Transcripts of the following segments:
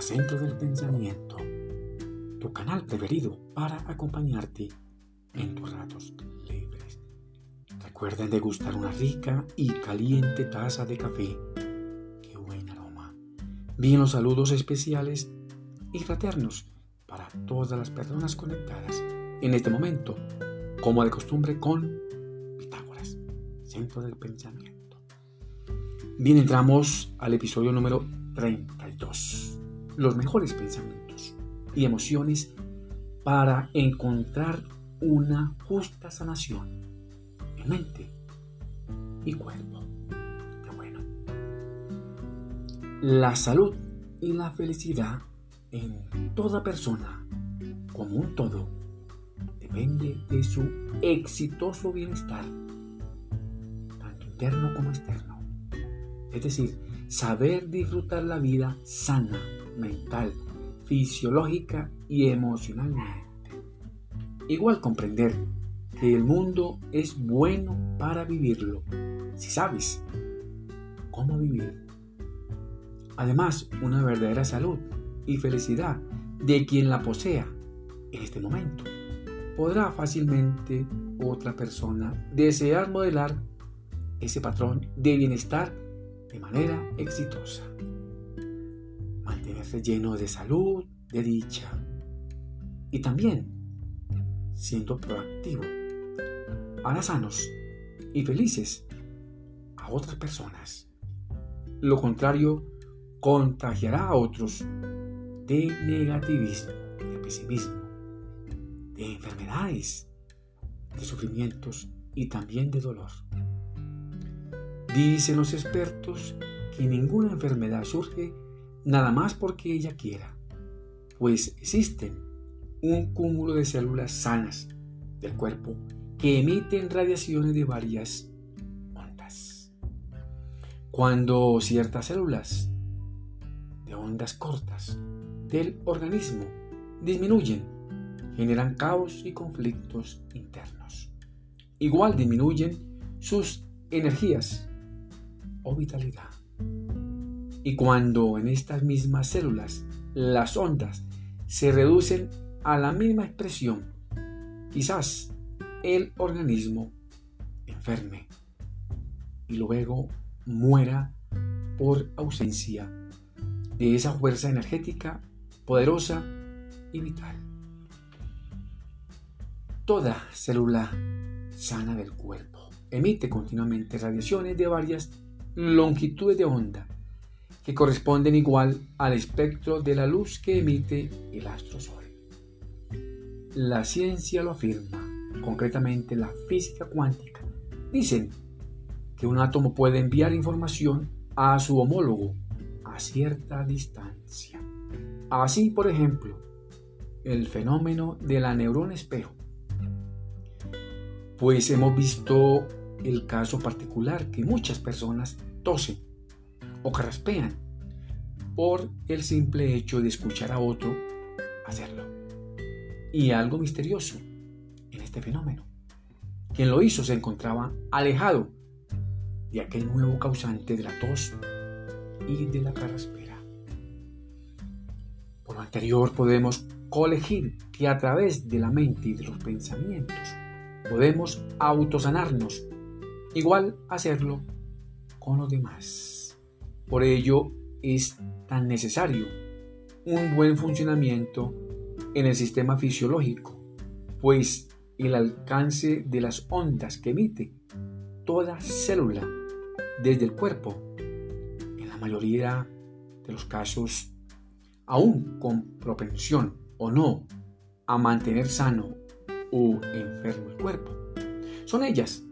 Centro del Pensamiento, tu canal preferido para acompañarte en tus ratos libres. Recuerden degustar una rica y caliente taza de café. ¡Qué buen aroma! Bien los saludos especiales y fraternos para todas las personas conectadas en este momento, como de costumbre con Pitágoras, Centro del Pensamiento. Bien, entramos al episodio número 32. Los mejores pensamientos y emociones para encontrar una justa sanación en mente y cuerpo. Qué bueno. La salud y la felicidad en toda persona como un todo depende de su exitoso bienestar, tanto interno como externo. Es decir, saber disfrutar la vida sana, mental, fisiológica y emocionalmente. Igual comprender que el mundo es bueno para vivirlo, si sabes cómo vivir. Además, una verdadera salud y felicidad de quien la posea en este momento. Podrá fácilmente otra persona desear modelar ese patrón de bienestar de manera exitosa. Lleno de salud, de dicha y también siendo proactivo. Hará sanos y felices a otras personas. Lo contrario, contagiará a otros de negativismo, de pesimismo, de enfermedades, de sufrimientos y también de dolor. Dicen los expertos que ninguna enfermedad surge nada más porque ella quiera, pues existen un cúmulo de células sanas del cuerpo que emiten radiaciones de varias ondas. Cuando ciertas células de ondas cortas del organismo disminuyen, generan caos y conflictos internos. Igual disminuyen sus energías o vitalidad. Y cuando en estas mismas células las ondas se reducen a la misma expresión, quizás el organismo enferme y luego muera por ausencia de esa fuerza energética poderosa y vital. Toda célula sana del cuerpo emite continuamente radiaciones de varias longitudes de onda corresponden igual al espectro de la luz que emite el astro sol. La ciencia lo afirma, concretamente la física cuántica. Dicen que un átomo puede enviar información a su homólogo a cierta distancia. Así, por ejemplo, el fenómeno de la neurona espejo. Pues hemos visto el caso particular que muchas personas tosen o carraspean por el simple hecho de escuchar a otro hacerlo. Y algo misterioso en este fenómeno. Quien lo hizo se encontraba alejado de aquel nuevo causante de la tos y de la carraspera anterior podemos colegir que a través de la mente y de los pensamientos podemos autosanarnos, igual hacerlo con los demás. Por ello es tan necesario un buen funcionamiento en el sistema fisiológico, pues el alcance de las ondas que emite toda célula desde el cuerpo, en la mayoría de los casos aún con propensión o no a mantener sano o enfermo el cuerpo. Son ellas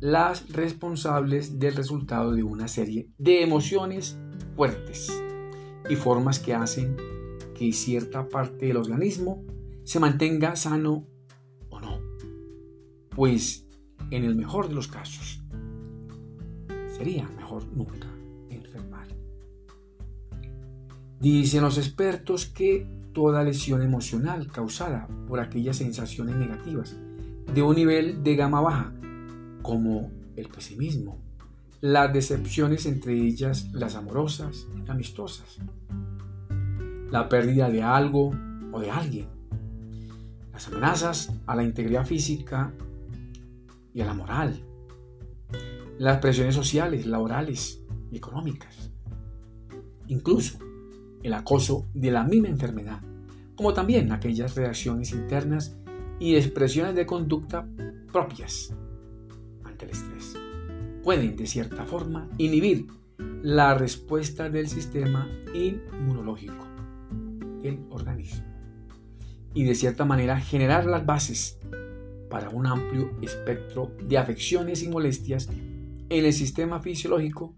las responsables del resultado de una serie de emociones fuertes y formas que hacen que cierta parte del organismo se mantenga sano o no. Pues en el mejor de los casos, sería mejor nunca enfermar. Dicen los expertos que toda lesión emocional causada por aquellas sensaciones negativas de un nivel de gama baja, como el pesimismo, las decepciones entre ellas las amorosas y amistosas, la pérdida de algo o de alguien, las amenazas a la integridad física y a la moral, las presiones sociales, laborales y económicas, incluso el acoso de la misma enfermedad, como también aquellas reacciones internas y expresiones de conducta propias el estrés. Pueden, de cierta forma, inhibir la respuesta del sistema inmunológico del organismo y de cierta manera generar las bases para un amplio espectro de afecciones y molestias en el sistema fisiológico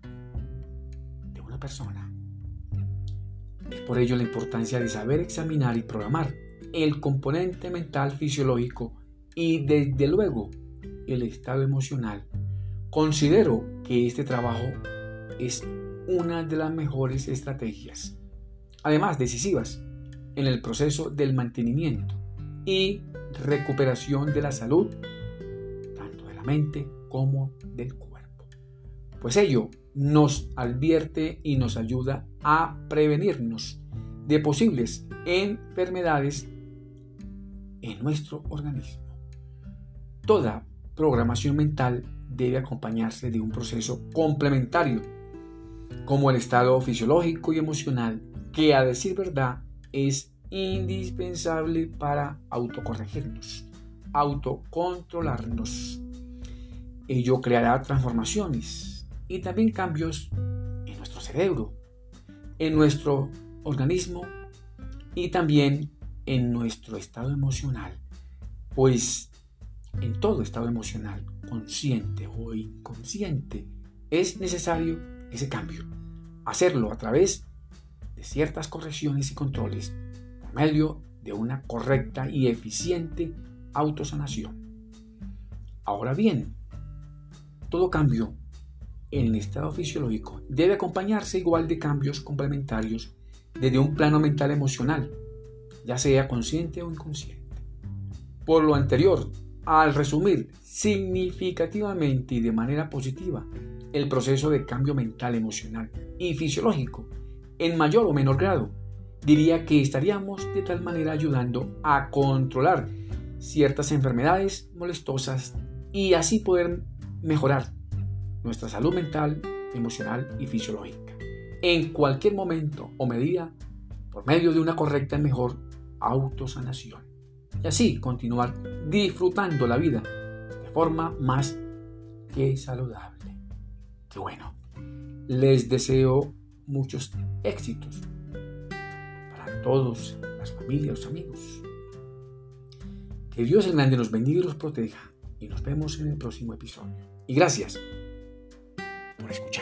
de una persona. Es por ello la importancia de saber examinar y programar el componente mental fisiológico y desde luego el estado emocional. Considero que este trabajo es una de las mejores estrategias, además decisivas, en el proceso del mantenimiento y recuperación de la salud, tanto de la mente como del cuerpo. Pues ello nos advierte y nos ayuda a prevenirnos de posibles enfermedades en nuestro organismo. Toda programación mental debe acompañarse de un proceso complementario, como el estado fisiológico y emocional, que a decir verdad es indispensable para autocorregirnos, autocontrolarnos. Ello creará transformaciones y también cambios en nuestro cerebro, en nuestro organismo y también en nuestro estado emocional, pues en todo estado emocional, consciente o inconsciente, es necesario ese cambio. Hacerlo a través de ciertas correcciones y controles por medio de una correcta y eficiente autosanación. Ahora bien, todo cambio en el estado fisiológico debe acompañarse igual de cambios complementarios desde un plano mental emocional, ya sea consciente o inconsciente. Por lo anterior, al resumir significativamente y de manera positiva el proceso de cambio mental, emocional y fisiológico, en mayor o menor grado, diría que estaríamos de tal manera ayudando a controlar ciertas enfermedades molestosas y así poder mejorar nuestra salud mental, emocional y fisiológica en cualquier momento o medida por medio de una correcta y mejor autosanación. Y así continuar disfrutando la vida de forma más que saludable. Qué bueno. Les deseo muchos éxitos para todos, las familias, los amigos. Que Dios el grande los bendiga y los proteja. Y nos vemos en el próximo episodio. Y gracias por escuchar.